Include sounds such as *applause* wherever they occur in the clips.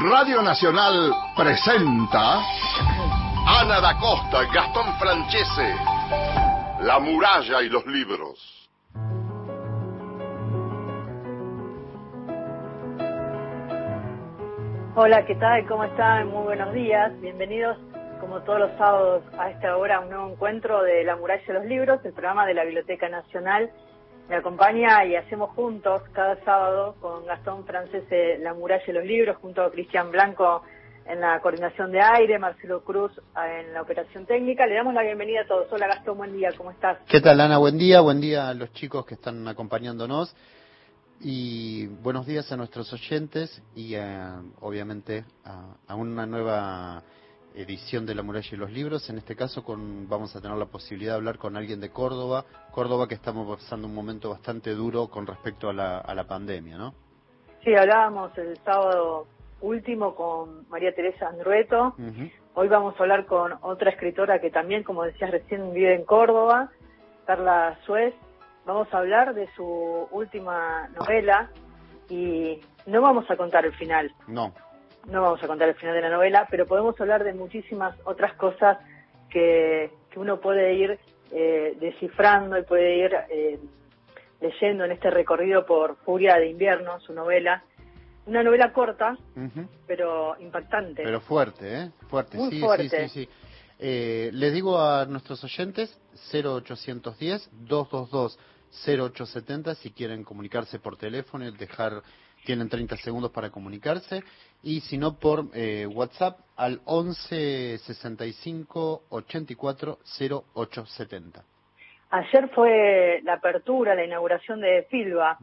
Radio Nacional presenta Ana da Costa, Gastón Francese, La muralla y los libros. Hola, ¿qué tal? ¿Cómo están? Muy buenos días. Bienvenidos, como todos los sábados, a esta hora, a un nuevo encuentro de La muralla y los libros, el programa de la Biblioteca Nacional me acompaña y hacemos juntos cada sábado con Gastón Francés La muralla y los libros, junto a Cristian Blanco en la coordinación de aire, Marcelo Cruz en la operación técnica. Le damos la bienvenida a todos. Hola Gastón, buen día, ¿cómo estás? ¿Qué tal Ana? Buen día, buen día a los chicos que están acompañándonos y buenos días a nuestros oyentes y obviamente a una nueva edición de La muralla y los libros. En este caso con, vamos a tener la posibilidad de hablar con alguien de Córdoba. Córdoba que estamos pasando un momento bastante duro con respecto a la, a la pandemia, ¿no? Sí, hablábamos el sábado último con María Teresa Andrueto. Hoy vamos a hablar con otra escritora que también, como decías recién, vive en Córdoba, Carla Suez. Vamos a hablar de su última novela y no vamos a contar el final. No no vamos a contar el final de la novela, pero podemos hablar de muchísimas otras cosas que, uno puede ir eh, descifrando y puede ir eh, leyendo en este recorrido por Furia de Invierno, su novela. Una novela corta, pero impactante. Pero fuerte, ¿eh? Fuerte, Muy sí, fuerte. sí, sí, sí. Eh, les digo a nuestros oyentes 0810 222 0870 si quieren comunicarse por teléfono dejar tienen 30 segundos para comunicarse y si no por eh, WhatsApp al 11 65 84 0870. Ayer fue la apertura, la inauguración de Filba.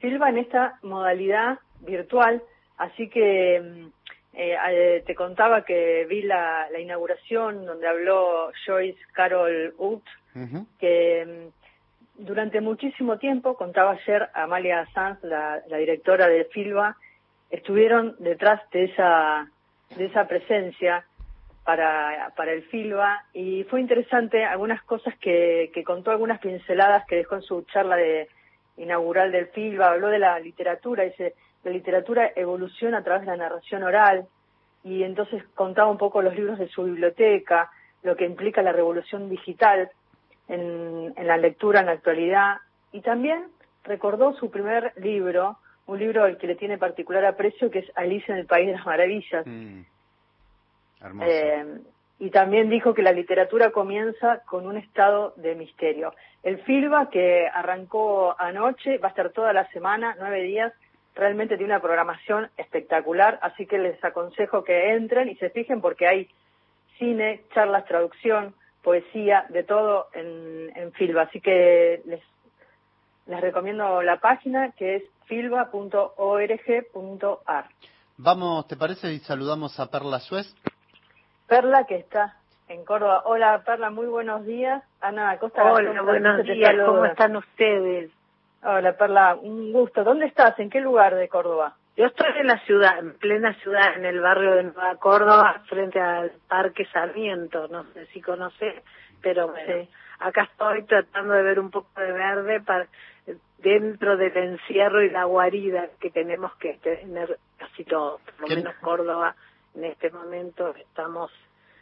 Filba en esta modalidad virtual, así que mm, eh, te contaba que vi la, inauguración donde habló Joyce Carol Ut, que mm, durante muchísimo tiempo, contaba ayer Amalia Sanz, la, directora de Filba, estuvieron detrás de esa, de esa presencia para, para el Filba y fue interesante algunas cosas que, que contó, algunas pinceladas que dejó en su charla de inaugural del Filba, habló de la literatura, dice, la literatura evoluciona a través de la narración oral y entonces contaba un poco los libros de su biblioteca, lo que implica la revolución digital en, la lectura en la actualidad. Y también recordó su primer libro, un libro al que le tiene particular aprecio, que es Alicia en el País de las Maravillas. Mm. Eh, y también dijo que la literatura comienza con un estado de misterio. El FILBA, que arrancó anoche, va a estar toda la semana, nueve días, realmente tiene una programación espectacular, así que les aconsejo que entren y se fijen porque hay cine, charlas, traducción, poesía, de todo en, en Filba. Así que les, les recomiendo la página que es filba.org.ar. Vamos, ¿te parece? Y saludamos a Perla Suez. Perla que está en Córdoba. Hola Perla, muy buenos días. Ana Acosta. Hola, buenos días. ¿Cómo están ustedes? Hola Perla, un gusto. ¿Dónde estás? ¿En qué lugar de Córdoba? Yo estoy en la ciudad, en plena ciudad, en el barrio de Nueva Córdoba, frente al Parque Sarmiento, no sé si conoces, pero bueno, acá estoy tratando de ver un poco de verde para dentro del encierro y la guarida que tenemos que tener casi todo, por lo menos Córdoba, en este momento estamos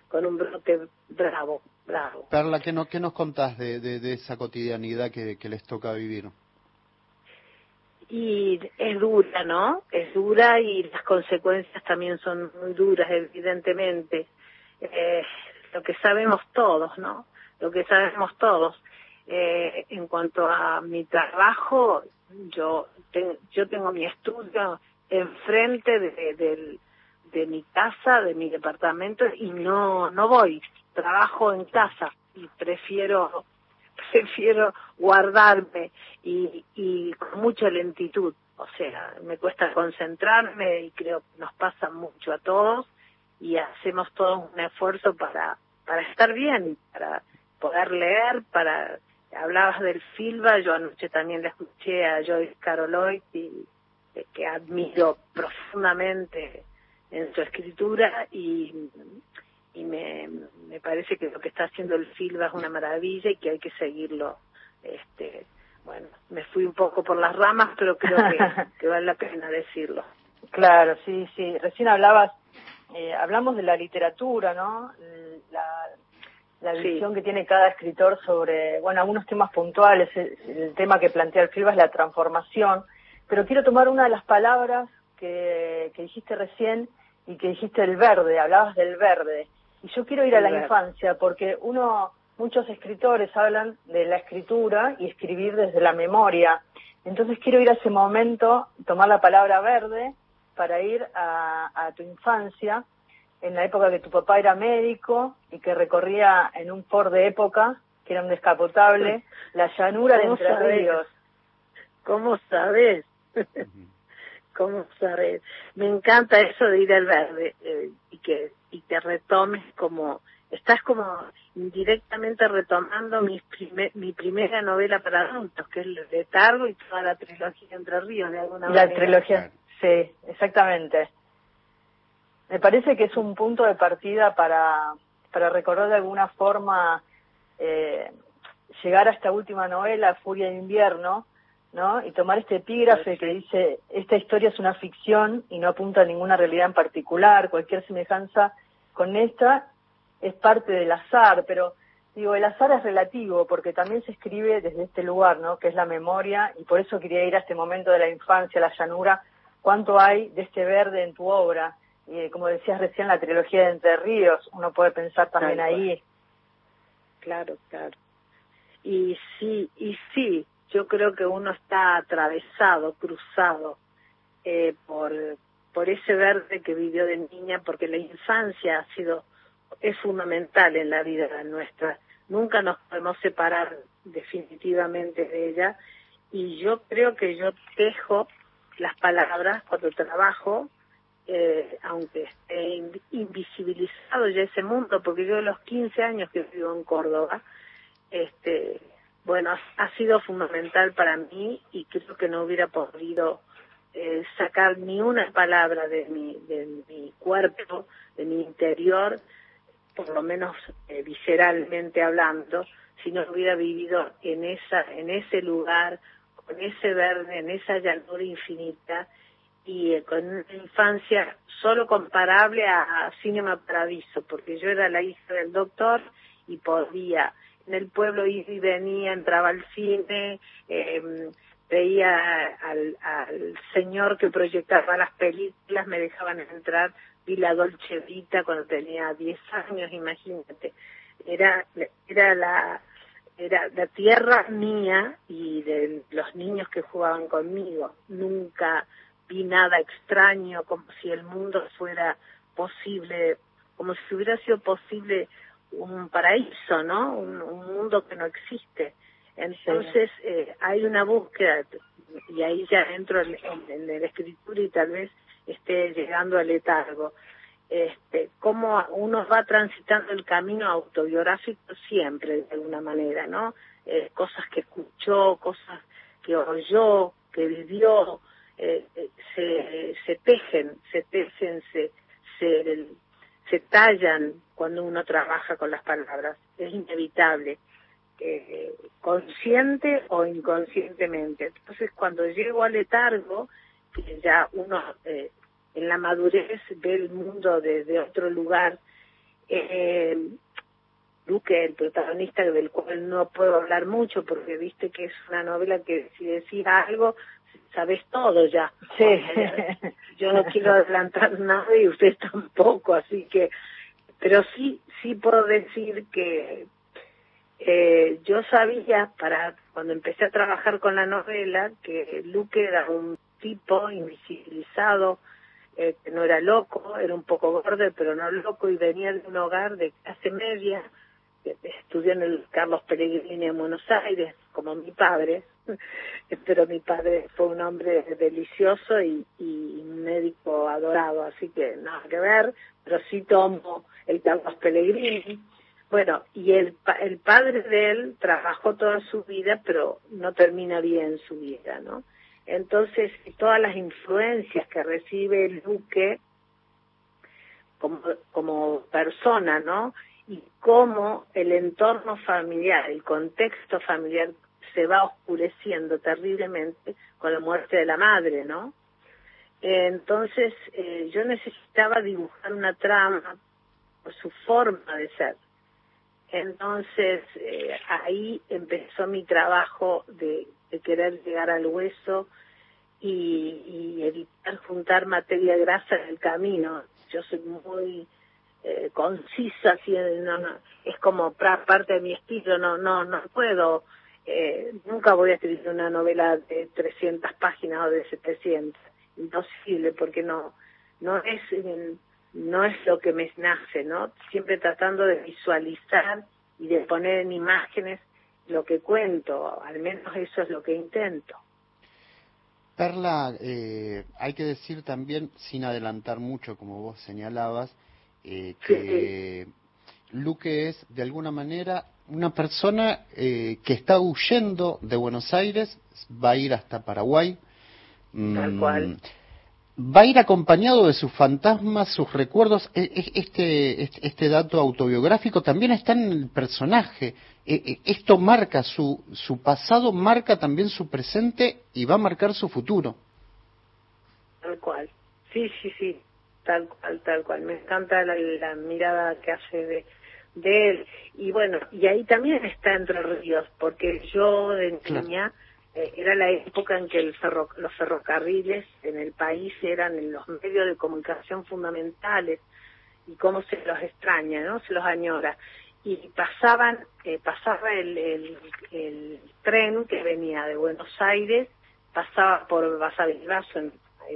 con un brote bravo, bravo. Perla, ¿qué, no, qué nos contás de, de, esa cotidianidad que, que les toca vivir? y es dura, ¿no? Es dura y las consecuencias también son muy duras, evidentemente. Eh, lo que sabemos todos, ¿no? Lo que sabemos todos. Eh, en cuanto a mi trabajo, yo, yo tengo mi estudio enfrente de, de, de mi casa, de mi departamento y no, no voy. Trabajo en casa y prefiero *laughs* prefiero guardarme y, y con mucha lentitud. O sea, me cuesta concentrarme y creo que nos pasa mucho a todos y hacemos todo un esfuerzo para, para estar bien, para poder leer, para... Hablabas del Silva, yo anoche también le escuché a Joyce Caroloy y eh, que admiro profundamente en su escritura y y me, me parece que lo que está haciendo el Silva es una maravilla y que hay que seguirlo. Este, bueno, me fui un poco por las ramas, pero creo que, *laughs* vale la pena decirlo. Claro, sí, sí. Recién hablabas, eh, hablamos de la literatura, ¿no? La, visión que tiene cada escritor sobre, bueno, algunos temas puntuales. El, tema que plantea el Filba es la transformación. Pero quiero tomar una de las palabras que, que dijiste recién y que dijiste el verde, hablabas del verde. Y yo quiero ir a la infancia porque uno, muchos escritores hablan de la escritura y escribir desde la memoria. Entonces quiero ir a ese momento, tomar la palabra verde para ir a, tu infancia, en la época que tu papá era médico y que recorría en un Ford de época, que era un descapotable, *laughs* la llanura de Entre Ríos. ¿Cómo sabes? *laughs* ¿Cómo sabes? Me encanta eso de ir al verde eh, y que y te retomes como estás como indirectamente retomando mi, mi primera novela para adultos, que es El Letargo y toda la trilogía Entre Ríos, de alguna manera. La trilogía, sí, exactamente. Me parece que es un punto de partida para, para recordar de alguna forma eh, llegar a esta última novela, Furia de Invierno, ¿no? Y tomar este epígrafe que dice, esta historia es una ficción y no apunta a ninguna realidad en particular, cualquier semejanza con esta es parte del azar, pero digo, el azar es relativo porque también se escribe desde este lugar, ¿no? Que es la memoria y por eso quería ir a este momento de la infancia, la llanura, cuánto hay de este verde en tu obra. Y como decías recién, la trilogía de Entre Ríos, uno puede pensar también ahí. Claro, claro. Y sí, y sí, yo creo que uno está atravesado, cruzado eh, por, por ese verde que vivió de niña, porque la infancia ha sido es fundamental en la vida nuestra. Nunca nos podemos separar definitivamente de ella y yo creo que yo tejo las palabras cuando trabajo, eh, aunque esté invisibilizado ya ese mundo, porque yo a los 15 años que vivo en Córdoba, este, bueno, ha, sido fundamental para mí y creo que no hubiera podido eh, sacar ni una palabra de mi, de mi cuerpo, de mi interior, por lo menos eh, visceralmente hablando, si no hubiera vivido en esa, en ese lugar, con ese verde, en esa llanura infinita y eh, con una infancia solo comparable a, Cinema Paradiso, porque yo era la hija del doctor y podía en el pueblo ir y venía, entraba al cine, eh, veía al, al señor que proyectaba las películas, me dejaban entrar vi la Dolce Vita cuando tenía 10 años, imagínate. Era, era la, era la tierra mía y de los niños que jugaban conmigo. Nunca vi nada extraño, como si el mundo fuera posible, como si hubiera sido posible un paraíso, ¿no? Un, mundo que no existe. Entonces eh, hay una búsqueda, y ahí ya entro en, en, la escritura y tal vez esté llegando al letargo. Este, cómo uno va transitando el camino autobiográfico siempre, de alguna manera, ¿no? Eh, cosas que escuchó, cosas que oyó, que vivió, eh, eh, se, se tejen, se tejen, se, se, tallan cuando uno trabaja con las palabras. Es inevitable, consciente o inconscientemente. Entonces, cuando llego al letargo, que ya uno eh, en la madurez ve el mundo desde otro lugar. Eh, Duque, el protagonista del cual no puedo hablar mucho porque viste que es una novela que si decís algo, sabes todo ya. Sí. Yo no *laughs* quiero adelantar nada y usted tampoco, así que, pero sí, sí puedo decir que eh, yo sabía para cuando empecé a trabajar con la novela que Luque era un tipo invisibilizado, eh, que no era loco, era un poco gordo, pero no loco, y venía de un hogar de clase media, estudió en el Carlos Pellegrini en Buenos Aires, como mi padre, *laughs* pero mi padre fue un hombre delicioso y, y médico adorado, así que nada que ver, pero sí tomo el Carlos Pellegrini. Bueno, y el, el padre de él trabajó toda su vida, pero no termina bien su vida, ¿no? Entonces, todas las influencias que recibe el Duque como, como persona, ¿no? Y cómo el entorno familiar, el contexto familiar se va oscureciendo terriblemente con la muerte de la madre, ¿no? entonces eh, yo necesitaba dibujar una trama por su forma de ser. Entonces eh, ahí empezó mi trabajo de, querer llegar al hueso y, evitar juntar materia grasa en el camino. Yo soy muy eh, concisa, así, no, no, es como parte de mi estilo, no, no, no puedo, eh, nunca voy a escribir una novela de 300 páginas o de 700, imposible, porque no, no es, no es lo que me nace, ¿no? Siempre tratando de visualizar y de poner en imágenes lo que cuento, al menos eso es lo que intento. Perla, eh, hay que decir también, sin adelantar mucho, como vos señalabas, eh, que Luque es de alguna manera una persona eh, que está huyendo de Buenos Aires, va a ir hasta Paraguay. Tal cual. Mm, va a ir acompañado de sus fantasmas, sus recuerdos. E, e, este, este, este, dato autobiográfico también está en el personaje. E, esto marca su, su pasado, marca también su presente y va a marcar su futuro. Tal cual. Sí, sí, sí. Tal cual, tal cual. Me encanta la, mirada que hace de, de él. Y bueno, y ahí también está Entre Ríos, porque yo de niña. Eh, era la época en que el los ferrocarriles en el país eran los medios de comunicación fundamentales y cómo se los extraña, ¿no? Se los añora. Y pasaban, eh, pasaba el, el, tren que venía de Buenos Aires, pasaba por Basavilbaso, en,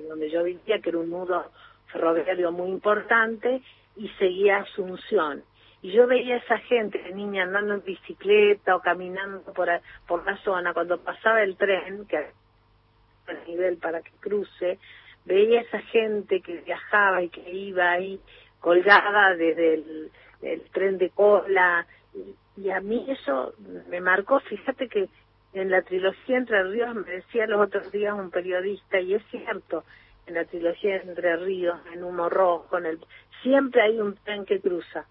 donde yo vivía, que era un nudo ferroviario muy importante, y seguía Asunción y yo veía a esa gente, niña andando en bicicleta o caminando por, por la zona, cuando pasaba el tren, que a nivel para que cruce, veía a esa gente que viajaba y que iba ahí colgada desde el, tren de cola, y, a mí eso me marcó, fíjate que en la trilogía Entre Ríos me decía los otros días un periodista, y es cierto, en la trilogía Entre Ríos, en Humo Rojo, en el, siempre hay un tren que cruza.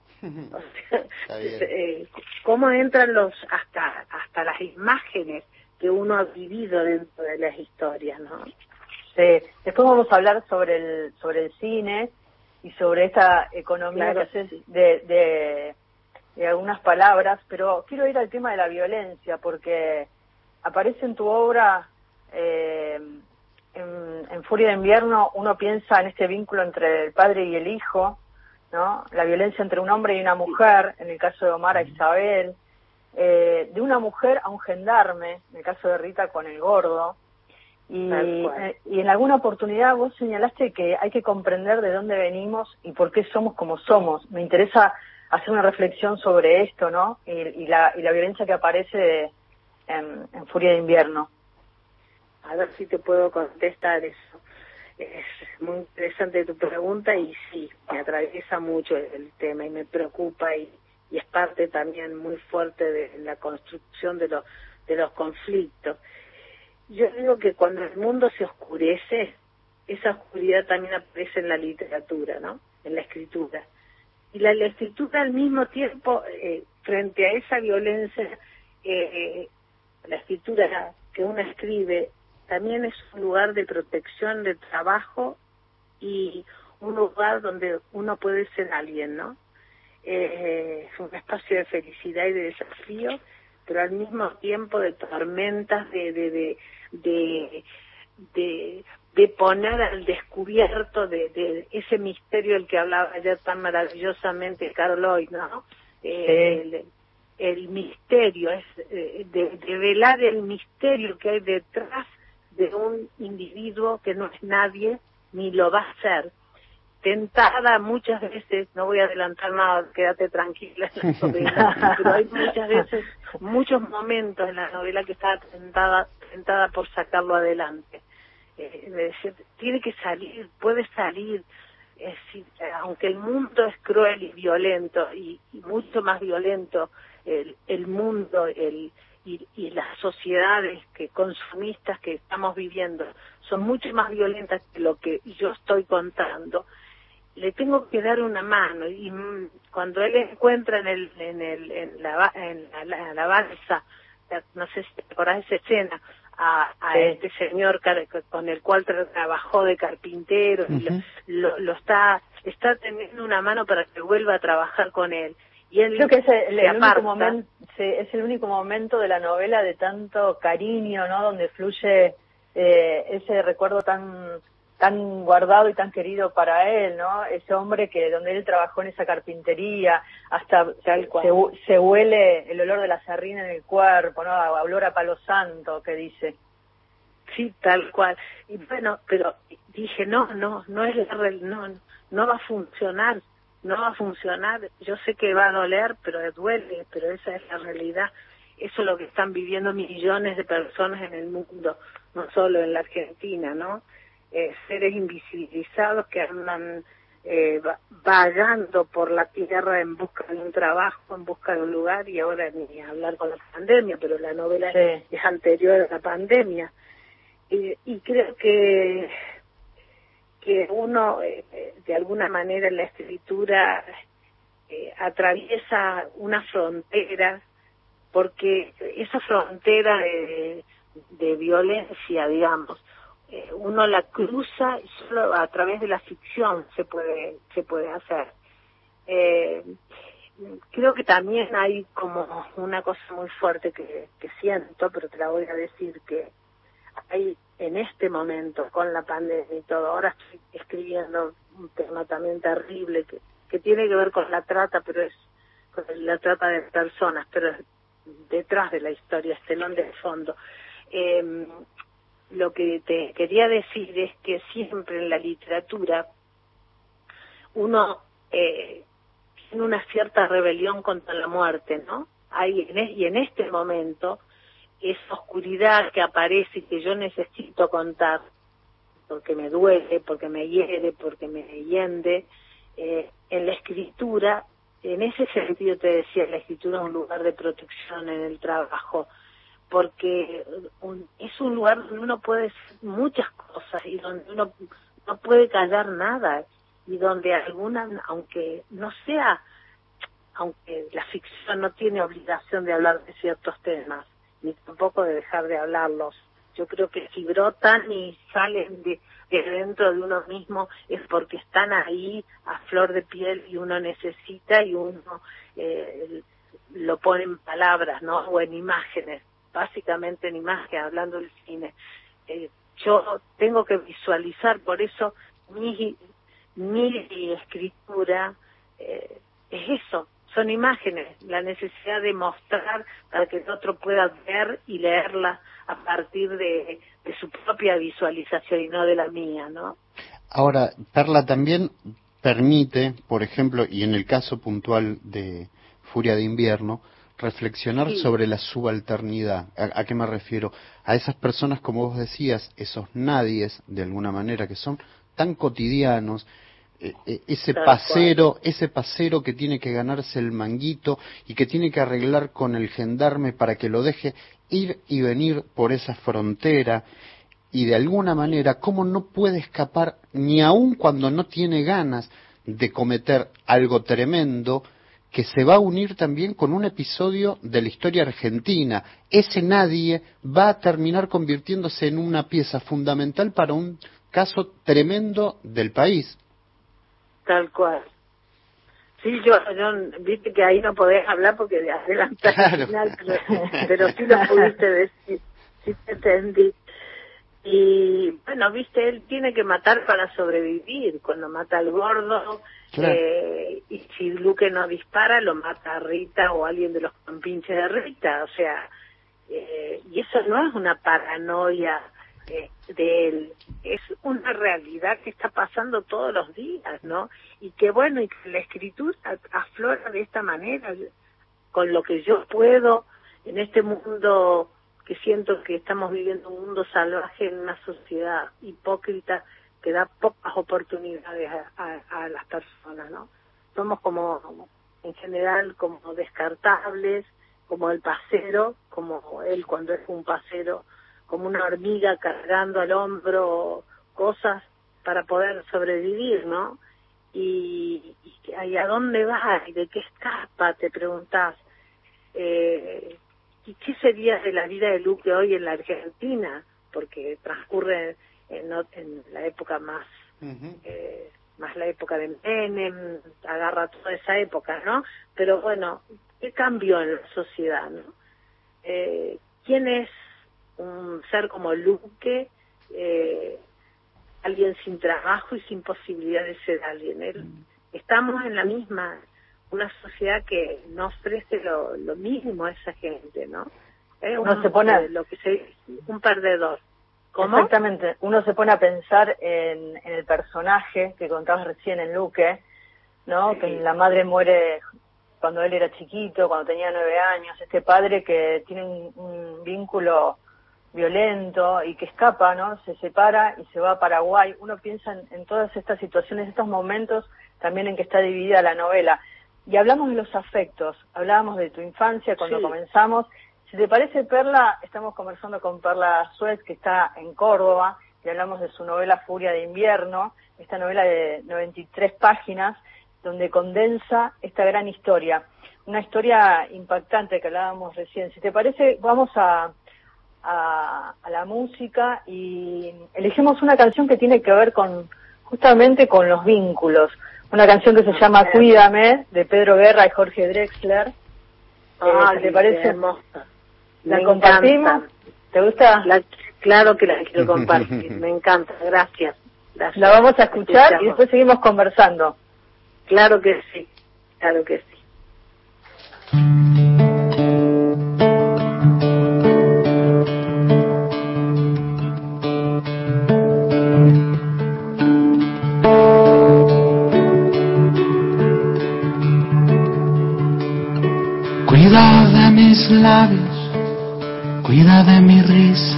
Eh, cómo entran los hasta hasta las imágenes que uno ha vivido dentro de las historias, ¿no? Sí. Después vamos a hablar sobre el sobre el cine y sobre esta economía que de, de, algunas palabras, pero quiero ir al tema de la violencia porque aparece en tu obra eh, en, en, Furia de Invierno uno piensa en este vínculo entre el padre y el hijo ¿no? La violencia entre un hombre y una mujer, en el caso de Omar a Isabel, eh, de una mujer a un gendarme, en el caso de Rita con el gordo. Y, eh, y en alguna oportunidad vos señalaste que hay que comprender de dónde venimos y por qué somos como somos. Me interesa hacer una reflexión sobre esto, ¿no? Y, la, y la violencia que aparece en, en Furia de Invierno. A ver si te puedo contestar eso es muy interesante tu pregunta y sí, me atraviesa mucho el tema y me preocupa y, es parte también muy fuerte de la construcción de los, de los conflictos. Yo digo que cuando el mundo se oscurece, esa oscuridad también aparece en la literatura, ¿no? En la escritura. Y la, escritura al mismo tiempo, eh, frente a esa violencia, eh, la escritura que uno escribe también es un lugar de protección, de trabajo y un lugar donde uno puede ser alguien, ¿no? Eh, es un espacio de felicidad y de desafío, pero al mismo tiempo de tormentas, de, de, de, de, de, de poner al descubierto de, de, ese misterio del que hablaba ayer tan maravillosamente Carol hoy, ¿no? Eh, el, misterio, es eh, de, de velar el misterio que hay detrás de un individuo que no es nadie ni lo va a ser. Tentada muchas veces, no voy a adelantar nada, quédate tranquila *laughs* pero hay muchas veces, muchos momentos en la novela que está tentada, tentada por sacarlo adelante. Eh, tiene que salir, puede salir, aunque el mundo es cruel y violento, y, mucho más violento el, el mundo, el, y, y las sociedades que consumistas que estamos viviendo son mucho más violentas que lo que yo estoy contando, le tengo que dar una mano. Y cuando él encuentra en el en el en la en la, balsa no sé si te acordás de esa escena a, este señor con el cual trabajó de carpintero, lo, está está teniendo una mano para que vuelva a trabajar con él. Y él Creo que es el, único momento, es el único momento de la novela de tanto cariño, ¿no? Donde fluye eh, ese recuerdo tan tan guardado y tan querido para él, ¿no? Ese hombre que donde él trabajó en esa carpintería, hasta se, huele el olor de la sardina en el cuerpo, ¿no? Olor a palo santo, que dice. Sí, tal cual. Y bueno, pero dije, no, no, no es la no, no va a funcionar, no va a funcionar. Yo sé que va a doler, pero duele, pero esa es la realidad. Eso es lo que están viviendo millones de personas en el mundo, no solo en la Argentina, ¿no? Eh, seres invisibilizados que andan eh, vagando por la tierra en busca de un trabajo, en busca de un lugar y ahora ni hablar con la pandemia, pero la novela es anterior a la pandemia. Y, y creo que que uno eh, de alguna manera en la escritura eh, atraviesa una frontera porque esa frontera de, violencia digamos eh, uno la cruza y solo a través de la ficción se puede se puede hacer. Creo que también hay como una cosa muy fuerte que, que siento pero te la voy a decir que hay en este momento con la pandemia y todo ahora estoy escribiendo un tema también terrible que, tiene que ver con la trata pero es con la trata de personas pero es detrás de la historia, estelón de fondo. Eh, lo que te quería decir es que siempre en la literatura uno eh, tiene una cierta rebelión contra la muerte, ¿no? Hay, y en este momento, esa oscuridad que aparece y que yo necesito contar, porque me duele, porque me hiere, porque me hiende, eh, en la escritura, en ese sentido te decía, la escritura es un lugar de protección en el trabajo, porque es un lugar donde uno puede decir muchas cosas y donde uno no puede callar nada y donde alguna, aunque no sea, aunque la ficción no tiene obligación de hablar de ciertos temas, ni tampoco de dejar de hablarlos. Yo creo que si brotan y salen de, de dentro de uno mismo es porque están ahí a flor de piel y uno necesita y uno eh, lo pone en palabras, ¿no? O en imágenes básicamente en imagen, hablando del cine. Eh, yo tengo que visualizar, por eso mi, mi escritura eh, es eso, son imágenes, la necesidad de mostrar para que el otro pueda ver y leerla a partir de, de su propia visualización y no de la mía, ¿no? Ahora, Perla también permite, por ejemplo, y en el caso puntual de Furia de Invierno, reflexionar sobre la subalternidad. ¿A, qué me refiero? A esas personas, como vos decías, esos nadies, de alguna manera, que son tan cotidianos, ese pasero, ese pasero que tiene que ganarse el manguito y que tiene que arreglar con el gendarme para que lo deje ir y venir por esa frontera y de alguna manera cómo no puede escapar ni aun cuando no tiene ganas de cometer algo tremendo, que se va a unir también con un episodio de la historia argentina. Ese nadie va a terminar convirtiéndose en una pieza fundamental para un caso tremendo del país. Tal cual. Sí, yo, viste que ahí no podés hablar porque de adelantar al final, pero, sí lo pudiste decir, sí te entendí. Y bueno, viste, él tiene que matar para sobrevivir. Cuando mata al gordo, eh, y si Luque no dispara, lo mata a Rita o alguien de los compinches de Rita. O sea, eh, y eso no es una paranoia eh, de él, es una realidad que está pasando todos los días, ¿no? Y que bueno, y que la escritura aflora de esta manera, con lo que yo puedo en este mundo que siento que estamos viviendo un mundo salvaje en una sociedad hipócrita que da pocas oportunidades a, las personas, ¿no? Somos como, en general, como descartables, como el pasero, como él cuando es un pasero, como una hormiga cargando al hombro cosas para poder sobrevivir, ¿no? Y, y, a dónde va y de qué escapa, te preguntás. Eh, ¿qué sería de la vida de Luque hoy en la Argentina? Porque transcurre en, en la época más, eh, más la época de Menem, agarra toda esa época, ¿no? Pero bueno, ¿qué cambió en la sociedad, no? Eh, ¿Quién es un ser como Luque? Eh, alguien sin trabajo y sin posibilidad de ser alguien. Él, estamos en la misma, una sociedad que no ofrece lo, lo mínimo a esa gente, ¿no? uno se pone lo que se un perdedor. ¿Cómo? Exactamente. Uno se pone a pensar en, en el personaje que contabas recién en Luque, ¿no? Que la madre muere cuando él era chiquito, cuando tenía nueve años. Este padre que tiene un vínculo violento y que escapa, ¿no? Se separa y se va a Paraguay. Uno piensa en, todas estas situaciones, estos momentos, también en que está dividida la novela. Y hablamos de los afectos, hablábamos de tu infancia cuando comenzamos. Si te parece, Perla, estamos conversando con Perla Suez, que está en Córdoba, y hablamos de su novela Furia de Invierno, esta novela de 93 páginas, donde condensa esta gran historia. Una historia impactante que hablábamos recién. Si te parece, vamos a, a, la música y elegimos una canción que tiene que ver con justamente con los vínculos. Una canción que se llama Cuídame, de Pedro Guerra y Jorge Drexler. Ah, ¿Te parece? ¿La compartimos? ¿Te gusta? claro que la quiero compartir. Me encanta. Gracias. Gracias. La vamos a escuchar y después seguimos conversando. Claro que sí. Claro que sí. Labios, cuida de mi risa,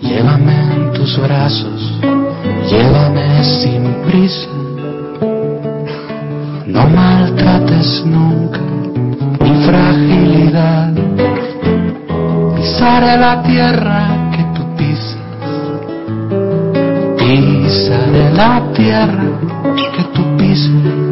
llévame en tus brazos, llévame sin prisa, no maltrates nunca mi fragilidad, pisaré la tierra que tú pisas, pisaré la tierra que tú pisas.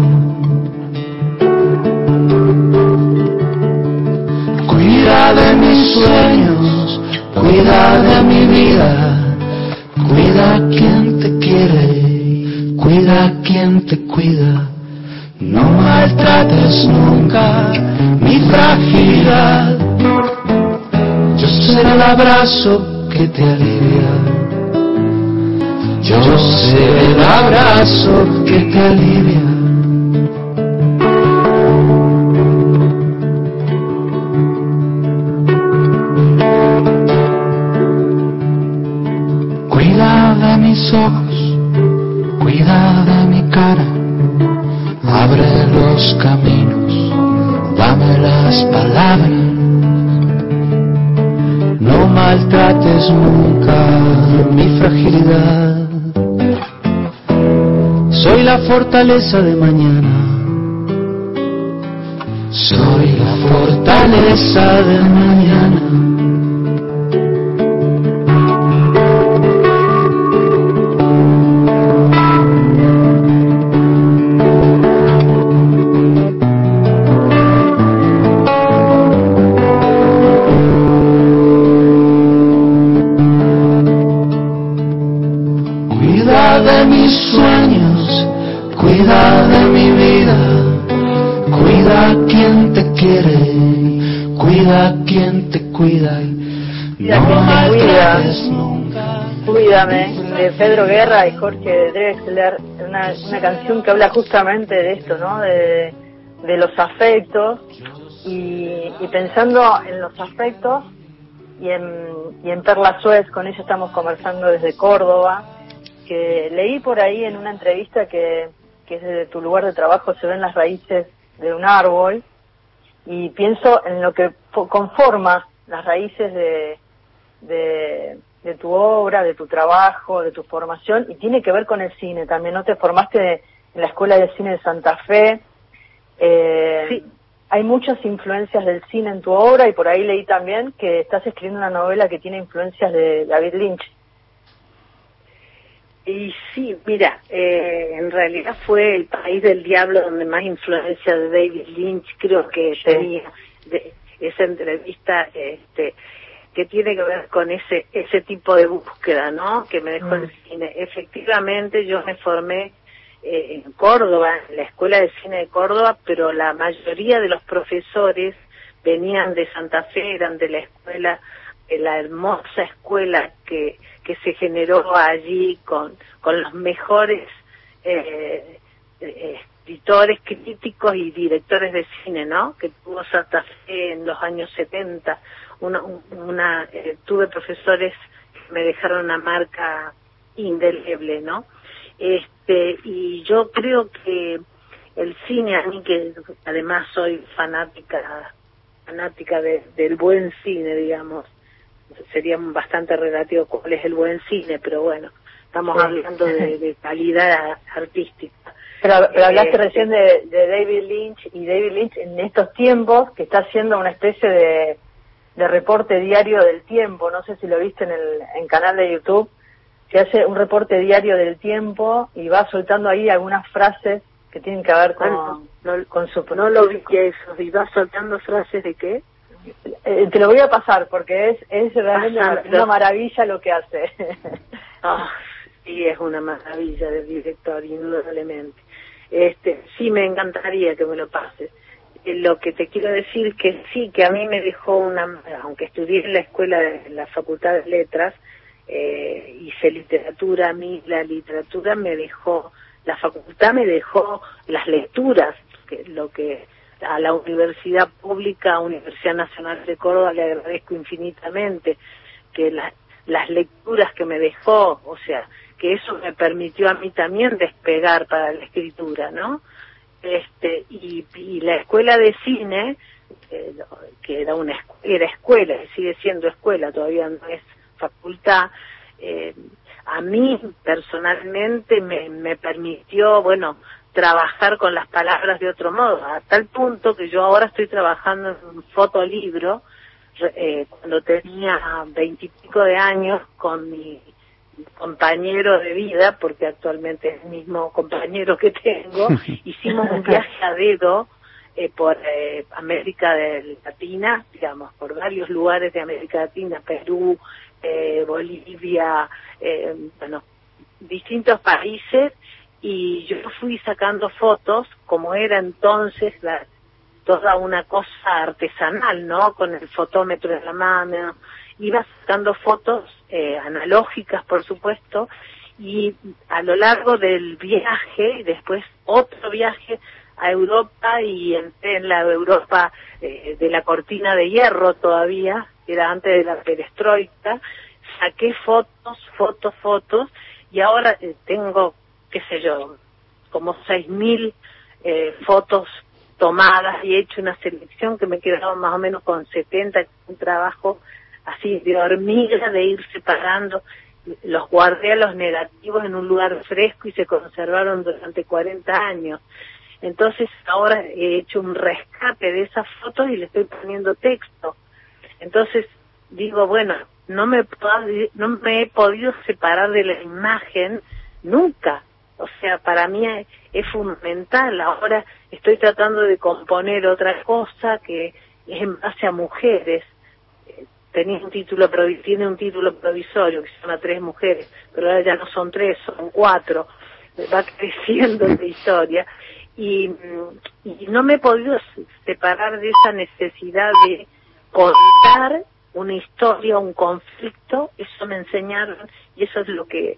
Sueños, cuida de mi vida, cuida a quien te quiere, cuida a quien te cuida. No maltrates nunca mi fragilidad. Yo seré el abrazo que te alivia. Yo seré el abrazo que te alivia. Maltrates nunca mi fragilidad. Soy la fortaleza de mañana, soy la fortaleza de mañana. Guerra y Jorge Drexler, una, una canción que habla justamente de esto, ¿no? De, los afectos y, pensando en los afectos y en, y en Perla Suez, con ella estamos conversando desde Córdoba, que leí por ahí en una entrevista que, que desde tu lugar de trabajo se ven las raíces de un árbol y pienso en lo que conforma las raíces de, de, de, tu obra, de tu trabajo, de tu formación, y tiene que ver con el cine también. ¿No te formaste en la Escuela de Cine de Santa Fe? Eh, sí. Hay muchas influencias del cine en tu obra y por ahí leí también que estás escribiendo una novela que tiene influencias de David Lynch. Y sí, mira, eh, en realidad fue el país del diablo donde más influencia de David Lynch creo que tenía de esa entrevista este que tiene que ver con ese ese tipo de búsqueda, ¿no? Que me dejó el mm. cine. Efectivamente, yo me formé eh, en Córdoba, en la Escuela de Cine de Córdoba, pero la mayoría de los profesores venían de Santa Fe, eran de la escuela, de la hermosa escuela que que se generó allí con, con los mejores eh, eh, escritores, críticos y directores de cine, ¿no? Que tuvo Santa Fe en los años 70. Una, una eh, tuve profesores que me dejaron una marca indeleble, ¿no? Este, y yo creo que el cine, a mí que además soy fanática, fanática del buen cine, digamos, sería bastante relativo cuál es el buen cine, pero bueno, estamos hablando de, *laughs* calidad artística. Pero, hablaste eh, recién de, David Lynch y David Lynch en estos tiempos que está haciendo una especie de, de reporte diario del tiempo, no sé si lo viste en el en canal de YouTube, que hace un reporte diario del tiempo y va soltando ahí algunas frases que tienen que ver con, con su... No lo vi que eso, y va soltando frases de qué? Eh, te lo voy a pasar porque es, es realmente una, maravilla lo que hace. *laughs* Ah, sí, es una maravilla del director, indudablemente. Este, sí, me encantaría que me lo pases. Eh, lo que te quiero decir que sí, que a mí me dejó una, aunque estudié en la escuela, de la Facultad de Letras, eh, hice literatura, a mí la literatura me dejó, la facultad me dejó las lecturas, que lo que a la Universidad Pública, Universidad Nacional de Córdoba, le agradezco infinitamente que las lecturas que me dejó, o sea, que eso me permitió a mí también despegar para la escritura, ¿no? Este, y, la escuela de cine, que era una era escuela, sigue siendo escuela, todavía no es facultad, eh, a mí personalmente me, me permitió, bueno, trabajar con las palabras de otro modo, a tal punto que yo ahora estoy trabajando en un fotolibro, eh, cuando tenía veintipico de años con mi compañero de vida, porque actualmente es el mismo compañero que tengo, *laughs* hicimos un viaje a dedo eh, por eh, América Latina, digamos, por varios lugares de América Latina, Perú, eh, Bolivia, eh, bueno, distintos países, y yo fui sacando fotos como era entonces la, toda una cosa artesanal, ¿no? Con el fotómetro en la mano, iba sacando fotos eh, analógicas, por supuesto, y a lo largo del viaje, y después otro viaje a Europa y entré en la Europa eh, de la cortina de hierro todavía, era antes de la perestroika, saqué fotos, fotos, fotos, y ahora eh, tengo qué sé yo, como seis mil eh, fotos tomadas y he hecho una selección que me he quedado más o menos con 70, un trabajo así de hormiga de ir separando. Los guardé a los negativos en un lugar fresco y se conservaron durante 40 años. Entonces ahora he hecho un rescate de esas fotos y le estoy poniendo texto. Entonces digo, bueno, no me, no me he podido separar de la imagen nunca. O sea, para mí es, fundamental. Ahora estoy tratando de componer otra cosa que es en base a mujeres. Tenía un título, tiene un título provisorio que se llama Tres Mujeres, pero ahora ya no son tres, son cuatro. Va *laughs* creciendo la historia. Y, mm, y no me he podido separar de esa necesidad de contar una historia, un conflicto, eso me enseñaron y eso es lo que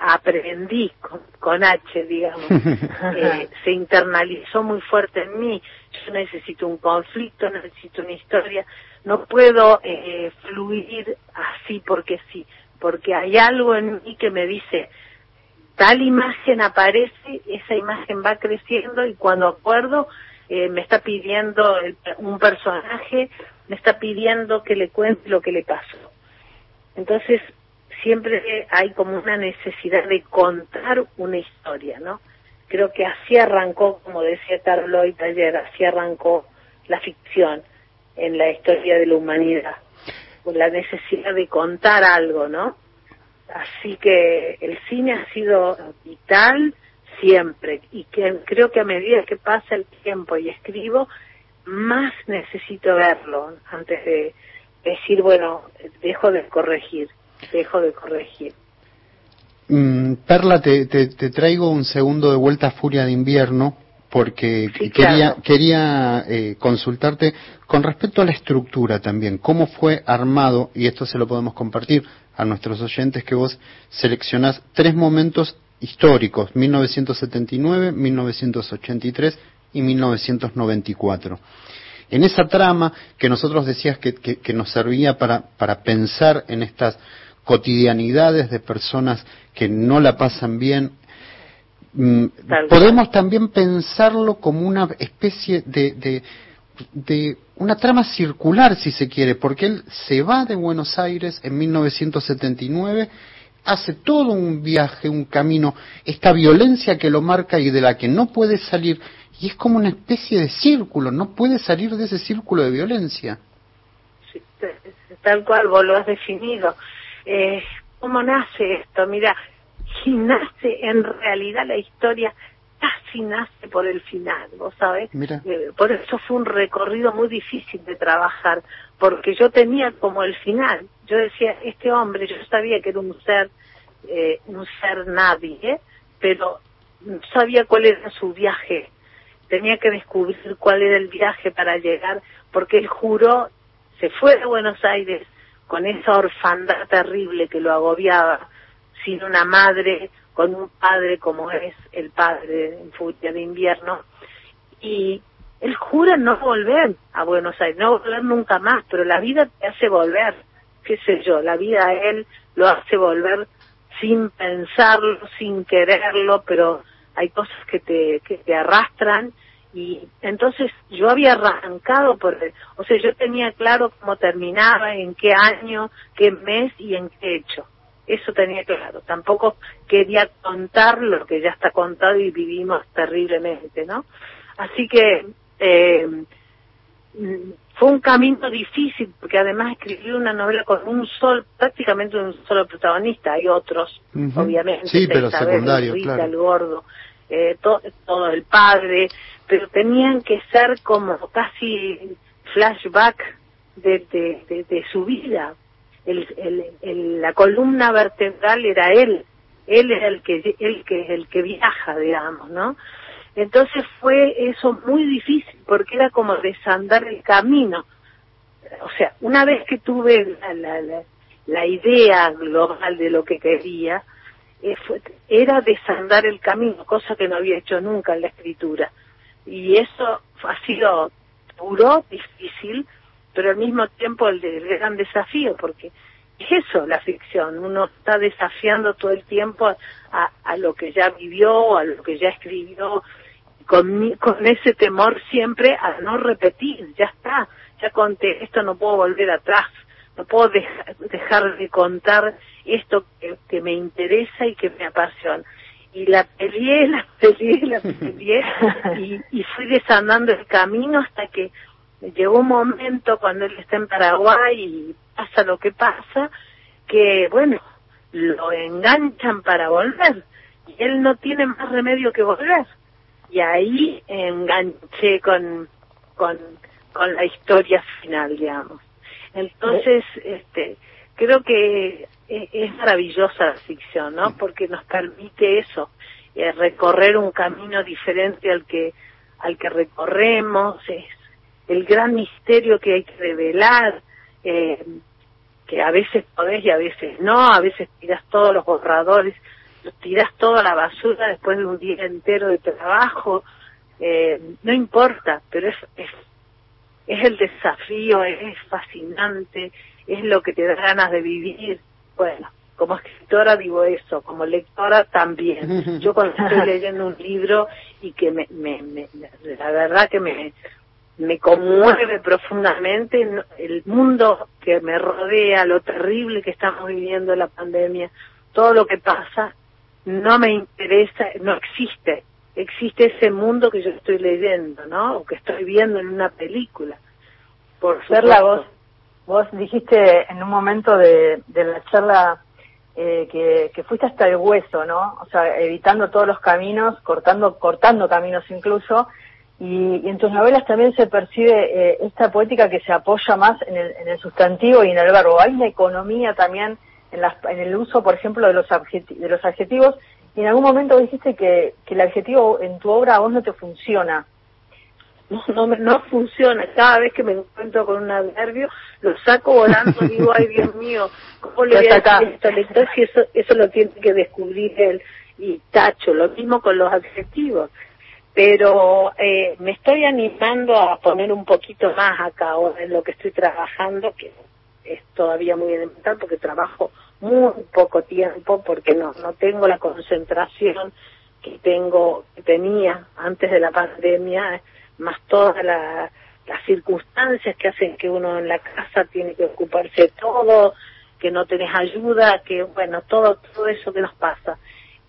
aprendí con, H, digamos, *laughs* eh, se internalizó muy fuerte en mí. Yo necesito un conflicto, necesito una historia, no puedo eh, fluir así porque sí, porque hay algo en mí que me dice, tal imagen aparece, esa imagen va creciendo y cuando acuerdo eh, me está pidiendo un personaje, me está pidiendo que le cuente lo que le pasó. Entonces, siempre hay como una necesidad de contar una historia, ¿no? Creo que así arrancó, como decía Lloyd ayer, así arrancó la ficción en la historia de la humanidad, con la necesidad de contar algo, ¿no? Así que el cine ha sido vital siempre y que creo que a medida que pasa el tiempo y escribo, más necesito verlo antes de decir, bueno, dejo de corregir, dejo de corregir. Mm, Perla, te, te, traigo un segundo de vuelta a Furia de Invierno porque quería, quería eh, consultarte con respecto a la estructura también, cómo fue armado, y esto se lo podemos compartir a nuestros oyentes, que vos seleccionás tres momentos históricos, 1979, 1983 y 1994. En esa trama que nosotros decías que, que, nos servía para, para pensar en estas cotidianidades de personas que no la pasan bien, mm, podemos también pensarlo como una especie de, de, de, una trama circular, si se quiere, porque él se va de Buenos Aires en 1979 hace todo un viaje, un camino, esta violencia que lo marca y de la que no puede salir, y es como una especie de círculo, no puede salir de ese círculo de violencia. Sí, tal cual vos lo has definido. Eh, ¿Cómo nace esto? Mira, y nace en realidad la historia casi nace por el final, vos sabés. Eh, por eso fue un recorrido muy difícil de trabajar, porque yo tenía como el final. Yo decía, este hombre, yo sabía que era un ser, eh, un ser nadie, pero sabía cuál era su viaje. Tenía que descubrir cuál era el viaje para llegar, porque él juró, se fue de Buenos Aires con esa orfandad terrible que lo agobiaba, sin una madre, con un padre como es el padre en Furia de Invierno, y él jura no volver a Buenos Aires, no volver nunca más, pero la vida te hace volver, qué sé yo, la vida a él lo hace volver sin pensarlo, sin quererlo, pero hay cosas que te, que te arrastran y entonces yo había arrancado por, o sea, yo tenía claro cómo terminaba, en qué año, qué mes y en qué hecho. Eso tenía claro. Tampoco quería contar lo que ya está contado y vivimos terriblemente, ¿no? Así que eh, fue un camino difícil porque además escribí una novela con un solo, prácticamente un solo protagonista. Hay otros, obviamente. Sí, pero secundario, claro. el gordo, eh, todo, el padre, pero tenían que ser como casi flashback de, de, su vida, el, el, la columna vertebral era él, él es el que, el que, el que viaja, digamos, ¿no? Entonces fue eso muy difícil porque era como desandar el camino. O sea, una vez que tuve la, la, la idea global de lo que quería, era desandar el camino, cosa que no había hecho nunca en la escritura. Y eso ha sido duro, difícil, pero al mismo tiempo el, gran desafío, porque es eso la ficción, uno está desafiando todo el tiempo a, a lo que ya vivió, a lo que ya escribió, con, con ese temor siempre a no repetir, ya está, ya conté, esto no puedo volver atrás, no puedo dejar de contar esto que, me interesa y que me apasiona. Y la peleé, *laughs* la peleé, la peleé, y, y fui desandando el camino hasta que llegó un momento cuando él está en Paraguay y pasa lo que pasa, que bueno, lo enganchan para volver y él no tiene más remedio que volver. Y ahí enganché con, con, con la historia final, digamos. Entonces, este, creo que e, es maravillosa la ficción, ¿no? Porque nos permite eso, eh, recorrer un camino diferente al que al que recorremos, es el gran misterio que hay que revelar, eh, que a veces podés y a veces no, a veces tiras todos los borradores, tiras toda la basura después de un día entero de trabajo, eh, no importa, pero es, es, es el desafío, es fascinante, es lo que te da ganas de vivir. Bueno, como escritora digo eso, como lectora también. *laughs* Yo cuando estoy leyendo un libro y que me, me, me la verdad que me, me conmueve profundamente el mundo que me rodea, lo terrible que estamos viviendo la pandemia, todo lo que pasa, no me interesa, no existe. Existe ese mundo que yo estoy leyendo, ¿no? O que estoy viendo en una película. Por ser la voz, vos dijiste en un momento de, de la charla eh, que, que, fuiste hasta el hueso, ¿no? O sea, evitando todos los caminos, cortando, cortando caminos incluso, y, en tus novelas también se percibe eh, esta poética que se apoya más en el, en el, sustantivo y en el verbo. Hay una economía también en, las, en el uso, por ejemplo, de los, de los adjetivos, y en algún momento dijiste que, que el adjetivo en tu obra a vos no te funciona. No, no, no funciona. Cada vez que me encuentro con un adverbio, lo saco volando y digo, ay Dios mío, ¿cómo le voy a decir esto lector si eso, eso lo tiene que descubrir él? Y tacho, lo mismo con los adjetivos pero eh, me estoy animando a poner un poquito más acá ahora en lo que estoy trabajando, que es todavía muy elemental porque trabajo muy poco tiempo porque no no tengo la concentración que tengo que tenía antes de la pandemia más todas las circunstancias que hacen que uno en la casa tiene que ocuparse de todo que no tenés ayuda que bueno todo todo eso que nos pasa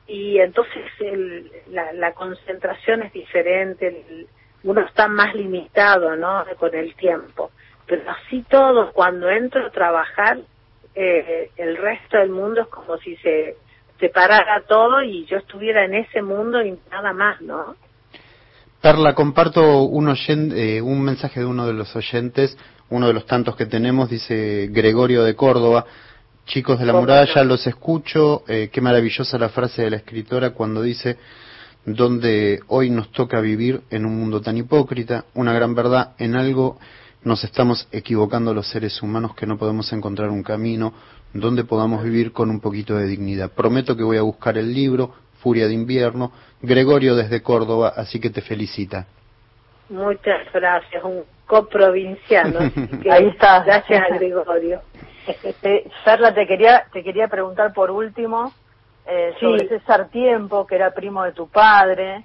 y entonces el, la, la, concentración es diferente, uno está más limitado, ¿no? Con el tiempo. Pero así todo, cuando entro a trabajar, eh, el resto del mundo es como si se separara todo y yo estuviera en ese mundo y nada más, ¿no? Perla, comparto un, oyente, eh, un mensaje de uno de los oyentes, uno de los tantos que tenemos, dice Gregorio de Córdoba. Chicos de la muralla, los escucho. Eh, qué maravillosa la frase de la escritora cuando dice, donde hoy nos toca vivir en un mundo tan hipócrita, una gran verdad, en algo nos estamos equivocando los seres humanos que no podemos encontrar un camino donde podamos vivir con un poquito de dignidad. Prometo que voy a buscar el libro, Furia de invierno, Gregorio desde Córdoba, así que te felicita. Muchas gracias, un coprovinciano. *laughs* Ahí está. Gracias a Gregorio. Este, Perla, te quería, te quería preguntar por último eh, sobre César Tiempo, que era primo de tu padre.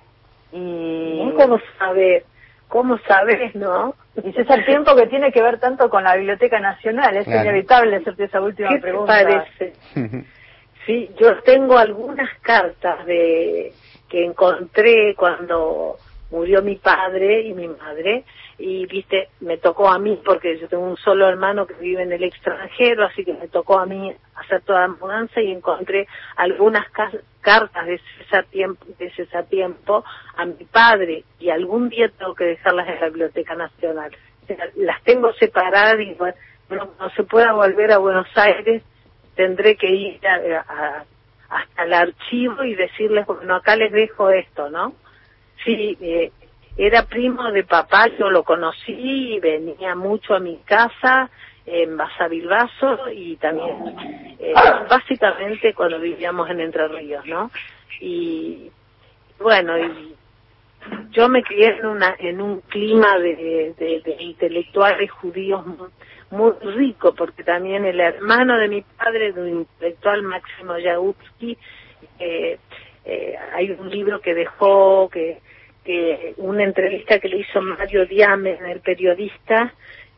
Y... ¿Cómo sabes? ¿Cómo sabes, no? Y César Tiempo que tiene que ver tanto con la Biblioteca Nacional, es inevitable hacerte esa última ¿Qué pregunta. parece? *laughs* sí, yo tengo algunas cartas de que encontré cuando murió mi padre y mi madre y viste me tocó a mí porque yo tengo un solo hermano que vive en el extranjero así que me tocó a mí hacer toda la mudanza y encontré algunas cartas de ese tiempo de ese tiempo a mi padre y algún día tengo que dejarlas en la biblioteca nacional. Las tengo separadas y bueno no se pueda volver a Buenos Aires tendré que ir hasta el archivo y decirles bueno acá les dejo esto no Sí, eh, era primo de papá, yo lo conocí venía mucho a mi casa en Basavilbaso y también eh, básicamente cuando vivíamos en Entre Ríos, ¿no? Y bueno, y yo me crié en una en un clima de, de, intelectuales judíos muy, rico porque también el hermano de mi padre, de un intelectual Máximo Yahutsky, eh, eh, hay un libro que dejó que que una entrevista que le hizo Mario Diame, el periodista,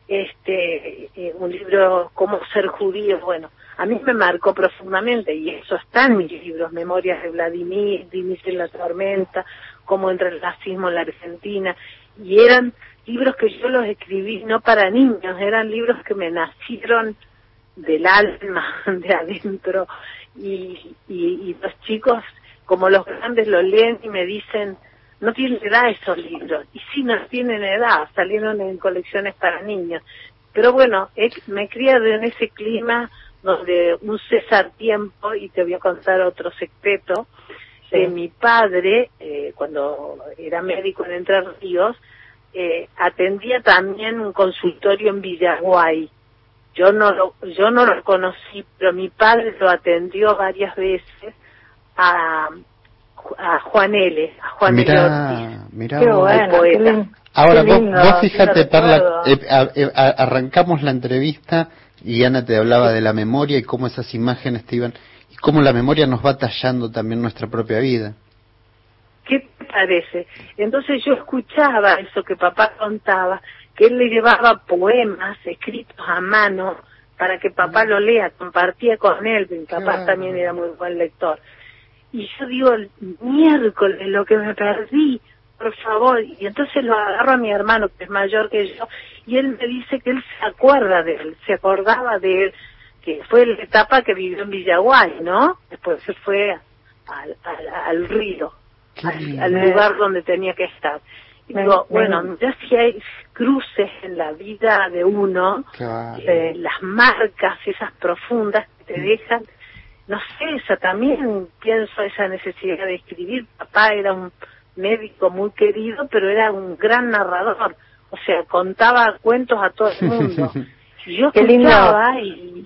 este, eh, un libro Cómo ser judío, bueno, a mí me marcó profundamente y eso está en mis libros, Memorias de Vladimir, Dimitri en la tormenta, Cómo entra el racismo en la Argentina, y eran libros que yo los escribí no para niños, eran libros que me nacieron del alma, *laughs* de adentro, y, y, y los chicos, como los grandes, lo leen y me dicen, no tienen edad esos libros. Y sí, no tienen edad, salieron en colecciones para niños. Pero bueno, me he criado en ese clima donde un César tiempo, y te voy a contar otro secreto, de mi padre, eh, cuando era médico en Entre Ríos, eh, atendía también un consultorio en Villaguay. Yo no lo, yo no lo conocí, pero mi padre lo atendió varias veces a, a Juan L. A Juan mirá, Mirá poeta. Ahora vos, fíjate, Perla, eh, eh, arrancamos la entrevista y Ana te hablaba de la memoria y cómo esas imágenes te iban. y cómo la memoria nos va tallando también nuestra propia vida. ¿Qué te parece? Entonces yo escuchaba eso que papá contaba, que él le llevaba poemas escritos a mano para que papá lo lea, compartía con él, mi papá también era muy buen lector. Y yo digo, miércoles, lo que me perdí, por favor. Y entonces lo agarro a mi hermano, que es mayor que yo, y él me dice que él se acuerda de él, se acordaba de él, que fue la etapa que vivió en Villaguay, ¿no? Después se fue al, al, río, al, lugar donde tenía que estar. Y digo, bueno, ya si hay cruces en la vida de uno, eh, las marcas esas profundas que te dejan, no sé, esa también pienso esa necesidad de escribir. Papá era un médico muy querido, pero era un gran narrador, o sea, contaba cuentos a todo el *laughs* mundo. Y yo escuchaba y,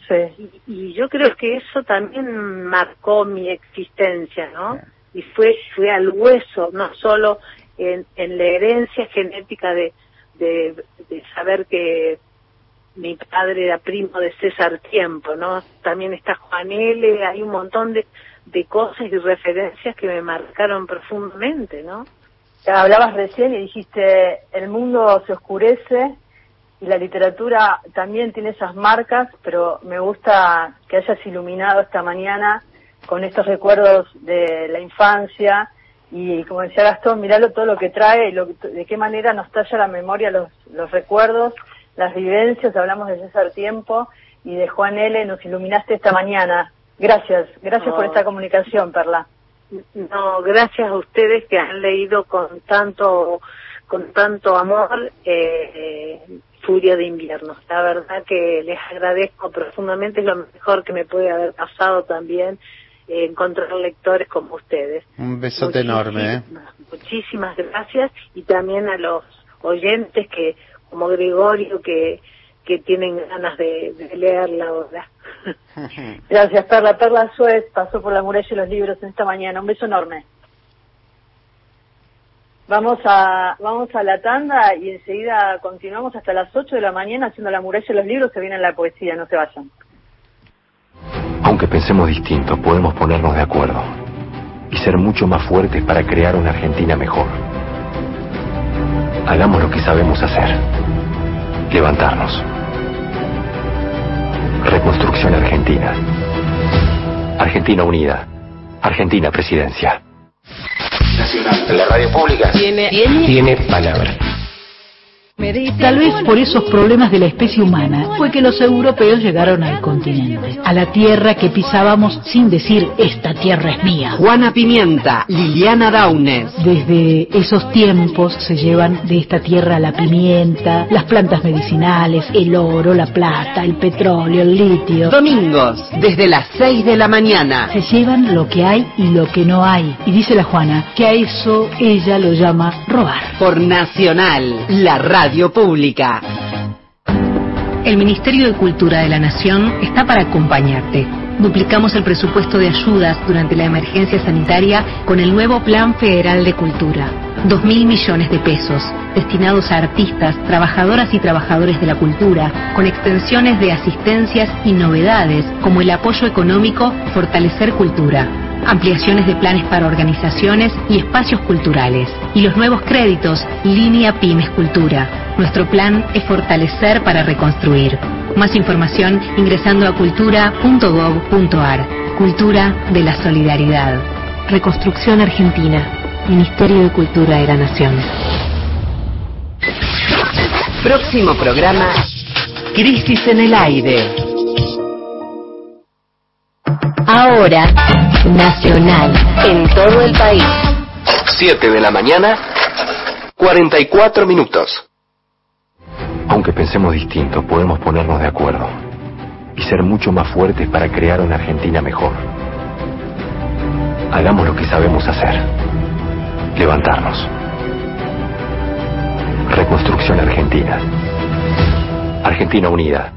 y, yo creo que eso también marcó mi existencia, ¿no? Y fue, fue al hueso, no solo en, en la herencia genética de, de, saber que mi padre era primo de César Tiempo, ¿no? También está Juan L., hay un montón de, de cosas y referencias que me marcaron profundamente, ¿no? Hablabas recién y dijiste, el mundo se oscurece y la literatura también tiene esas marcas, pero me gusta que hayas iluminado esta mañana con estos recuerdos de la infancia y como decía Gastón, miralo todo lo que trae y de qué manera nos talla la memoria los, los recuerdos, las vivencias, hablamos de César Tiempo y de Juan L. Nos iluminaste esta mañana. Gracias, gracias por esta comunicación, Perla. No, gracias a ustedes que han leído con tanto con tanto amor eh, Furia de Invierno. La verdad que les agradezco profundamente, es lo mejor que me puede haber pasado también encontrar lectores como ustedes. Un besote enorme. ¿eh? Muchísimas gracias y también a los oyentes que, como Gregorio, que, que tienen ganas de, leer la obra. *laughs* gracias, Perla. Perla Suez pasó por la muralla y los libros esta mañana. Un beso enorme. Vamos a, vamos a la tanda y enseguida continuamos hasta las 8 de la mañana haciendo la muralla y los libros. Se viene la poesía, no se vayan. Aunque pensemos distinto, podemos ponernos de acuerdo y ser mucho más fuertes para crear una Argentina mejor. Hagamos lo que sabemos hacer. Levantarnos. Reconstrucción Argentina. Argentina Unida. Argentina Presidencia. Nacional. La radio pública tiene, tiene palabra. Tal vez por esos problemas de la especie humana fue que los europeos llegaron al continente, a la tierra que pisábamos sin decir esta tierra es mía. Juana Pimienta, Liliana Daunes. Desde esos tiempos se llevan de esta tierra la pimienta, las plantas medicinales, el oro, la plata, el petróleo, el litio. Domingos, desde las 6 de la mañana. Se llevan lo que hay y lo que no hay. Y dice la Juana que a eso ella lo llama robar. Por Nacional, la radio Pública. El Ministerio de Cultura de la Nación está para acompañarte. Duplicamos el presupuesto de ayudas durante la emergencia sanitaria con el nuevo Plan Federal de Cultura. Dos mil millones de pesos destinados a artistas, trabajadoras y trabajadores de la cultura, con extensiones de asistencias y novedades como el apoyo económico Fortalecer Cultura ampliaciones de planes para organizaciones y espacios culturales. Y los nuevos créditos, Línea Pymes Cultura. Nuestro plan es fortalecer para reconstruir. Más información ingresando a cultura.gov.ar. Cultura de la Solidaridad. Reconstrucción Argentina. Ministerio de Cultura de la Nación. Próximo programa. Crisis en el aire. Ahora nacional en todo el país. 7 de la mañana, 44 minutos. Aunque pensemos distinto, podemos ponernos de acuerdo y ser mucho más fuertes para crear una Argentina mejor. Hagamos lo que sabemos hacer. Levantarnos. Reconstrucción Argentina. Argentina Unida.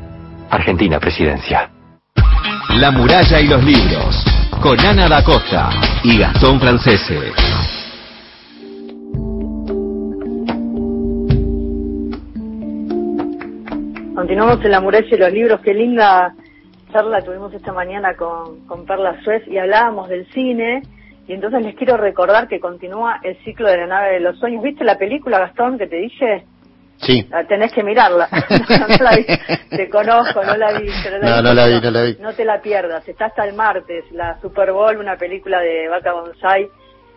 Argentina Presidencia. La muralla y los libros con Ana da Costa y Gastón Francese. Continuamos en la muralla y los libros, qué linda charla tuvimos esta mañana con, con Perla Suez y hablábamos del cine y entonces les quiero recordar que continúa el ciclo de la nave de los sueños. ¿Viste la película, Gastón, que te dije? Sí. La tenés que mirarla. *laughs* no, la vi. Te conozco, no la vi. no, no la vi, no la vi. No te la pierdas. Está hasta el martes, la Super Bowl, una película de Vaca Bonsai,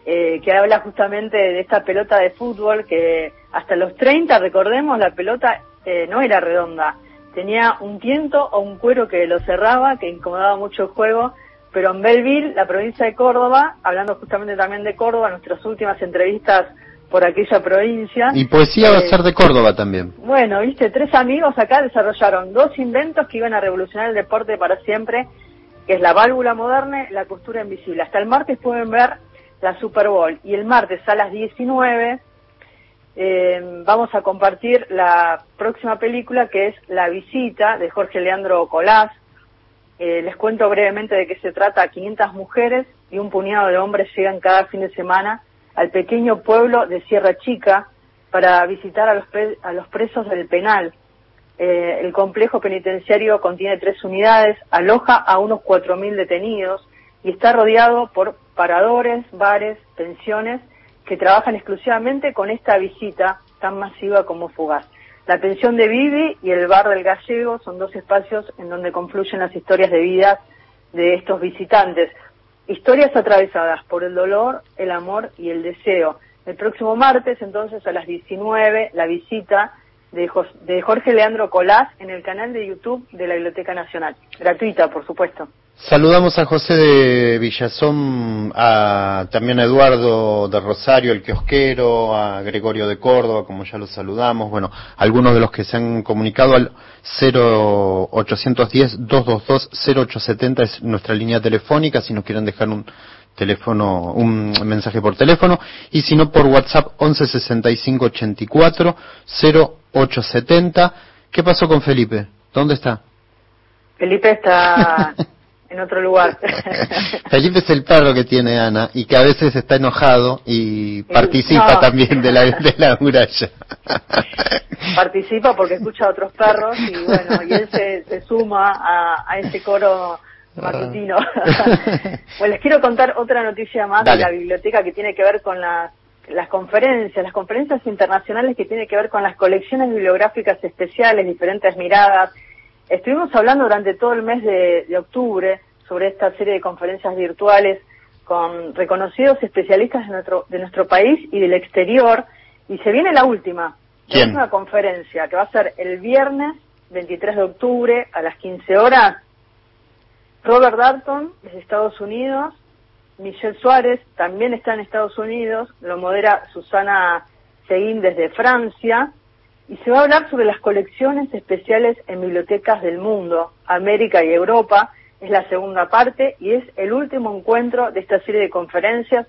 eh, que habla justamente de esta pelota de fútbol que hasta los 30, recordemos, la pelota eh, no era redonda. Tenía un tiento o un cuero que lo cerraba, que incomodaba mucho el juego pero en Belleville, la provincia de Córdoba, hablando justamente también de Córdoba, nuestras últimas entrevistas por aquella provincia. Y poesía va a eh, ser de Córdoba también. Bueno, viste, tres amigos acá desarrollaron dos inventos que iban a revolucionar el deporte para siempre, que es la válvula moderna y la costura invisible. Hasta el martes pueden ver la Super Bowl y el martes a las 19 eh, vamos a compartir la próxima película que es La visita de Jorge Leandro Colás, eh, les cuento brevemente de qué se trata. 500 mujeres y un puñado de hombres llegan cada fin de semana al pequeño pueblo de Sierra Chica para visitar a los, a los presos del penal. Eh, el complejo penitenciario contiene tres unidades, aloja a unos 4.000 detenidos y está rodeado por paradores, bares, pensiones que trabajan exclusivamente con esta visita tan masiva como fugaz. La pensión de Vivi y el bar del Gallego son dos espacios en donde confluyen las historias de vida de estos visitantes. Historias atravesadas por el dolor, el amor y el deseo. El próximo martes, entonces, a las 19, la visita de, Jorge Leandro Colás en el canal de YouTube de la Biblioteca Nacional. Gratuita, por supuesto. Saludamos a José de Villazón, a, también a Eduardo de Rosario, el kiosquero, a Gregorio de Córdoba, como ya lo saludamos, bueno, algunos de los que se han comunicado al 0810-222-0870 es nuestra línea telefónica, si nos quieren dejar un teléfono, un mensaje por teléfono, y si no por WhatsApp 116584 0870. ¿Qué pasó con Felipe? ¿Dónde está? Felipe está en otro lugar. Felipe es el perro que tiene Ana y que a veces está enojado y participa también de la, de la *laughs* muralla. participa porque escucha a otros perros y bueno, y él se, suma a, a, ese coro matutino. *laughs* pues les quiero contar otra noticia más de la biblioteca que tiene que ver con las las conferencias, las conferencias internacionales que tiene que ver con las colecciones bibliográficas especiales, diferentes miradas, Estuvimos hablando durante todo el mes de, octubre sobre esta serie de conferencias virtuales con reconocidos especialistas de nuestro, de nuestro país y del exterior, y se viene la última, la última conferencia, que va a ser el viernes 23 de octubre a las 15 horas. Robert Darton, desde Estados Unidos, Michelle Suárez, también está en Estados Unidos, lo modera Susana Seguín desde Francia, y se va a hablar sobre las colecciones especiales en bibliotecas del mundo, América y Europa. Es la segunda parte y es el último encuentro de esta serie de conferencias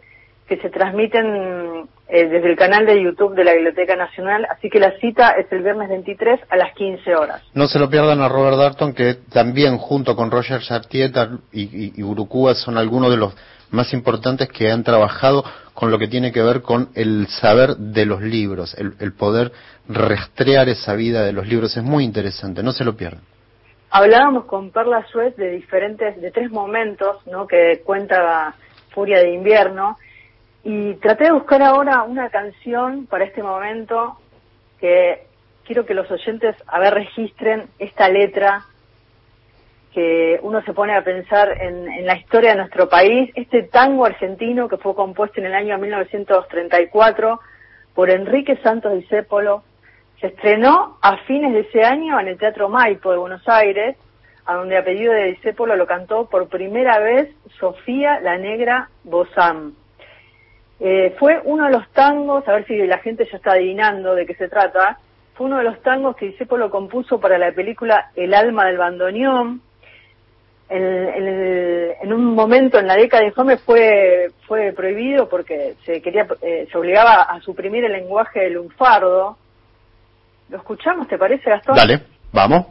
que se transmiten eh, desde el canal de YouTube de la Biblioteca Nacional, así que la cita es el viernes 23 a las 15 horas. No se lo pierdan a Robert Darton, que también junto con Roger Sartieta y, y, y son algunos de los más importantes que han trabajado con lo que tiene que ver con el saber de los libros, el, poder rastrear esa vida de los libros. Es muy interesante, no se lo pierdan. Hablábamos con Perla Suez de diferentes, de tres momentos, ¿no? Que cuenta Furia de Invierno, y traté de buscar ahora una canción para este momento que quiero que los oyentes a ver registren esta letra que uno se pone a pensar en, la historia de nuestro país, este tango argentino que fue compuesto en el año 1934 por Enrique Santos Discépolo, estrenó a fines de ese año en el Teatro Maipo de Buenos Aires, a donde a pedido de Discépolo lo cantó por primera vez Sofía la Negra Bozán. Eh, fue uno de los tangos, a ver si la gente ya está adivinando de qué se trata, fue uno de los tangos que Discépolo compuso para la película El alma del bandoneón, en, un momento en la década de Infame fue fue prohibido porque se quería eh, se obligaba a suprimir el lenguaje del lunfardo. ¿Lo escuchamos, te parece, Gastón? Dale, vamos.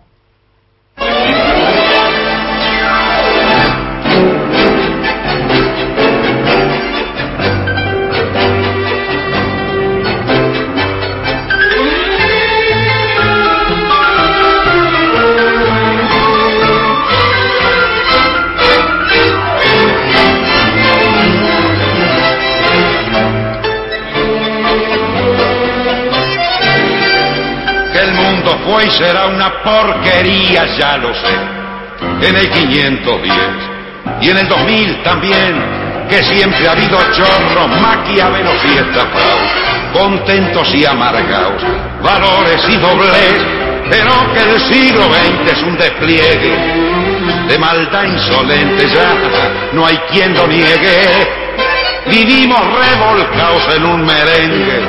Será una porquería, ya lo sé. En el 510 y en el 2000 también, que siempre ha habido chorros, maquiavelos y estafados, contentos y amargados, valores y doblez, pero que el siglo XX es un despliegue de maldad insolente, ya no hay quien lo niegue. Vivimos revolcados en un merengue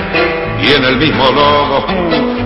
y en el mismo logo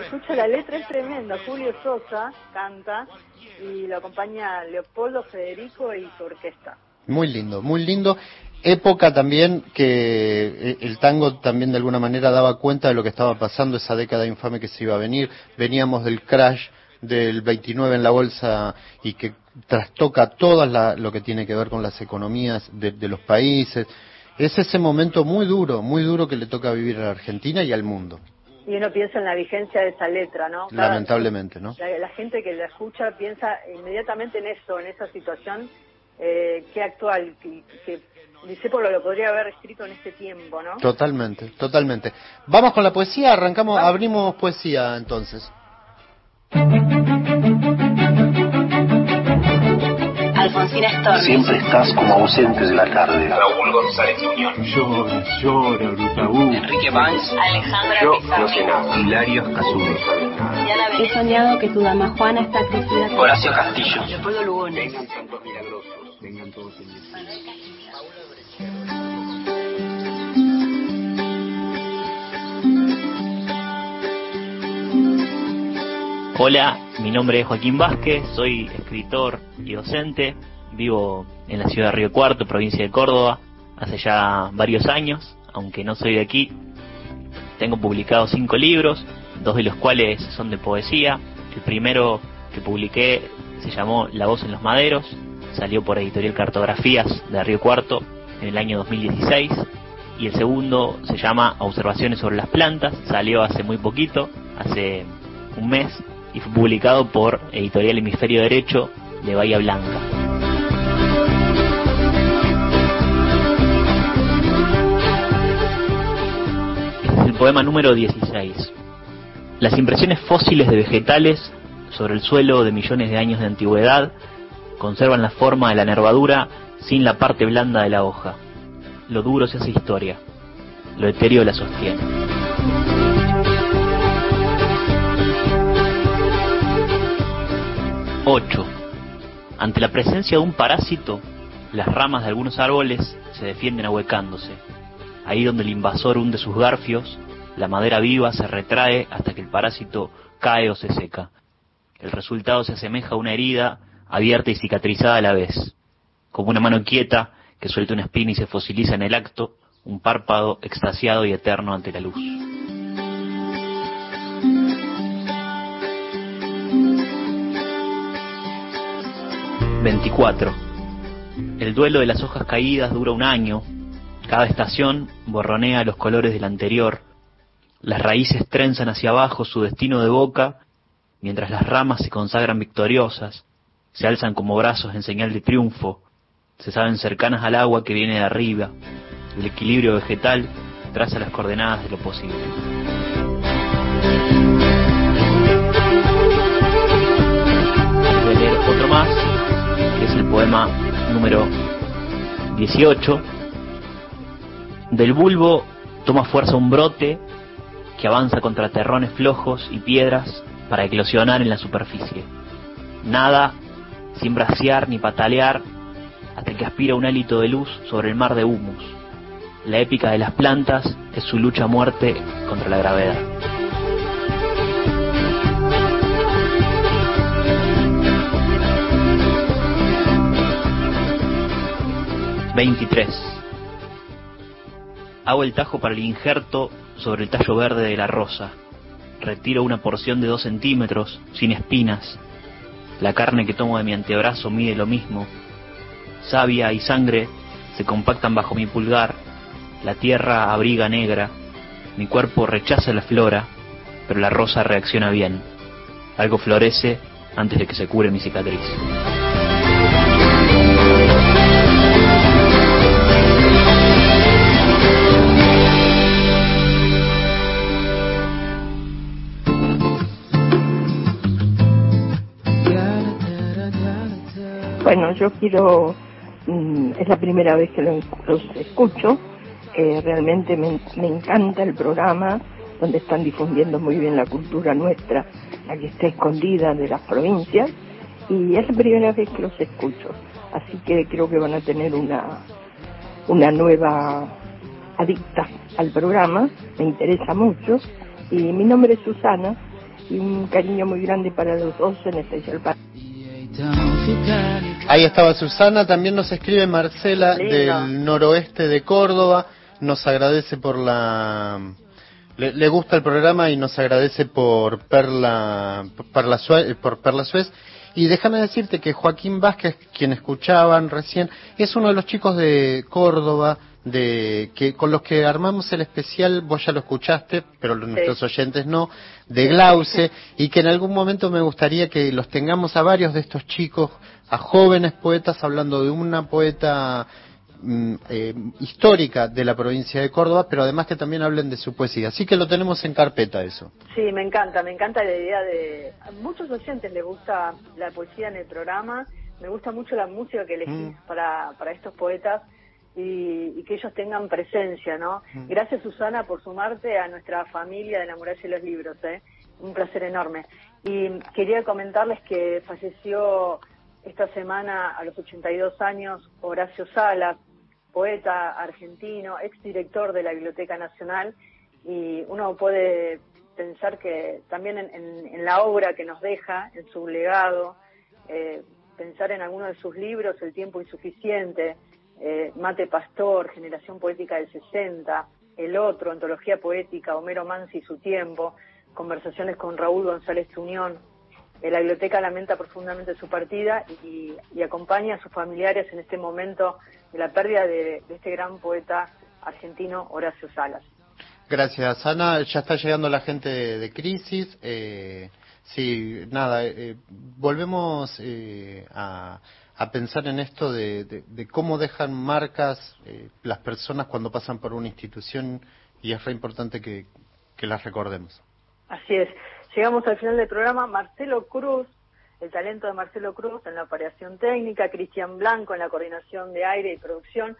Escucha la letra es tremenda. Julio Sosa canta y lo acompaña Leopoldo Federico y su orquesta. Muy lindo, muy lindo. Época también que eh, el tango también de alguna manera daba cuenta de lo que estaba pasando, esa década infame que se iba a venir. Veníamos del crash del 29 en la bolsa y que trastoca todo lo que tiene que ver con las economías de, de los países. Es ese momento muy duro, muy duro que le toca vivir a la Argentina y al mundo y uno piensa en la vigencia de esa letra, ¿no? Lamentablemente, ¿no? La, gente que la escucha piensa inmediatamente en eso, en esa situación, eh, que actual, que, que Discépolo lo podría haber escrito en este tiempo, ¿no? Totalmente, totalmente. Vamos con la poesía, arrancamos, abrimos poesía entonces. Siempre estás como ausente de la tarde. Raúl González Muñoz. Llora, llora, Brutaú. Enrique Banks. Alejandra Yo Pizarro. no sé nada. Hilario Azul. He soñado que tu dama Juana está crecida. Horacio Castillo. Leopoldo Lugones. Vengan santos milagrosos. Vengan todos en Hola, mi nombre es Joaquín Vázquez, soy escritor y docente, vivo en la ciudad de Río Cuarto, provincia de Córdoba, hace ya varios años, aunque no soy de aquí. Tengo publicados cinco libros, dos de los cuales son de poesía. El primero que publiqué se llamó La voz en los maderos, salió por editorial Cartografías de Río Cuarto en el año 2016. Y el segundo se llama Observaciones sobre las plantas, salió hace muy poquito, hace un mes, y fue publicado por Editorial Hemisferio Derecho de Bahía Blanca. Este es el poema número 16. Las impresiones fósiles de vegetales sobre el suelo de millones de años de antigüedad conservan la forma de la nervadura sin la parte blanda de la hoja. Lo duro se hace historia, lo etéreo la sostiene. 8. Ante la presencia de un parásito, las ramas de algunos árboles se defienden ahuecándose. Ahí donde el invasor hunde sus garfios, la madera viva se retrae hasta que el parásito cae o se seca. El resultado se asemeja a una herida abierta y cicatrizada a la vez, como una mano quieta que suelta una espina y se fosiliza en el acto, un párpado extasiado y eterno ante la luz. 24. El duelo de las hojas caídas dura un año. Cada estación borronea los colores del anterior. Las raíces trenzan hacia abajo su destino de boca, mientras las ramas se consagran victoriosas, se alzan como brazos en señal de triunfo, se saben cercanas al agua que viene de arriba. El equilibrio vegetal traza las coordenadas de lo posible. Leer otro más, que es el poema número 18. Del bulbo toma fuerza un brote que avanza contra terrones flojos y piedras para eclosionar en la superficie. Nada sin bracear ni patalear, hasta que aspira un hálito de luz sobre el mar de humus. La épica de las plantas es su lucha a muerte contra la gravedad. 23. Hago el tajo para el injerto sobre el tallo verde de la rosa. Retiro una porción de dos centímetros, sin espinas. La carne que tomo de mi antebrazo mide lo mismo. Savia y sangre se compactan bajo mi pulgar. La tierra abriga negra. Mi cuerpo rechaza la flora, pero la rosa reacciona bien. Algo florece antes de que se cure mi cicatriz. Bueno, yo quiero, mm, es la primera vez que los escucho, eh, realmente me, encanta el programa donde están difundiendo muy bien la cultura nuestra, la que está escondida de las provincias, y es la primera vez que los escucho, así que creo que van a tener una, una nueva adicta al programa, me interesa mucho, y mi nombre es Susana, y un cariño muy grande para los dos, en especial para... Ahí estaba Susana, también nos escribe Marcela del noroeste de Córdoba, nos agradece por la... Le, gusta el programa y nos agradece por Perla, por Perla, por Perla Suez. Y déjame decirte que Joaquín Vázquez, quien escuchaban recién, es uno de los chicos de Córdoba, de que con los que armamos el especial, vos ya lo escuchaste, pero nuestros oyentes no, de Glauce, y que en algún momento me gustaría que los tengamos a varios de estos chicos, a jóvenes poetas, hablando de una poeta mm, eh, histórica de la provincia de Córdoba, pero además que también hablen de su poesía. Así que lo tenemos en carpeta eso. Sí, me encanta, me encanta la idea de... A muchos oyentes les gusta la poesía en el programa, me gusta mucho la música que elegís mm. para, para estos poetas y, que ellos tengan presencia, ¿no? Mm. Gracias Susana por sumarte a nuestra familia de la muralla y los libros, ¿eh? Un placer enorme. Y quería comentarles que falleció esta semana a los 82 años Horacio Salas, poeta argentino, exdirector de la Biblioteca Nacional, y uno puede pensar que también en, la obra que nos deja, en su legado, eh, pensar en alguno de sus libros, El tiempo insuficiente, eh, Mate Pastor, Generación Poética del 60, El Otro, Antología Poética, Homero Mansi y su tiempo, conversaciones con Raúl González Unión. Eh, la biblioteca lamenta profundamente su partida y, acompaña a sus familiares en este momento de la pérdida de, este gran poeta argentino Horacio Salas. Gracias, Ana. Ya está llegando la gente de, Crisis. Eh, sí, nada, eh, volvemos a a pensar en esto de, cómo dejan marcas eh, las personas cuando pasan por una institución y es re importante que, las recordemos. Así es. Llegamos al final del programa. Marcelo Cruz, el talento de Marcelo Cruz en la operación técnica, Cristian Blanco en la coordinación de aire y producción.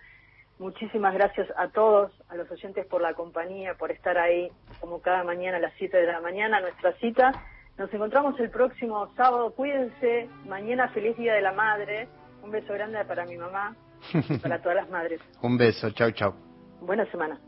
Muchísimas gracias a todos, a los oyentes por la compañía, por estar ahí como cada mañana a las 7 de la mañana, nuestra cita nos encontramos el próximo sábado. Cuídense. Mañana feliz Día de la Madre. Un beso grande para mi mamá y para *laughs* todas las madres. Un beso. Chau, chau. Buena semana.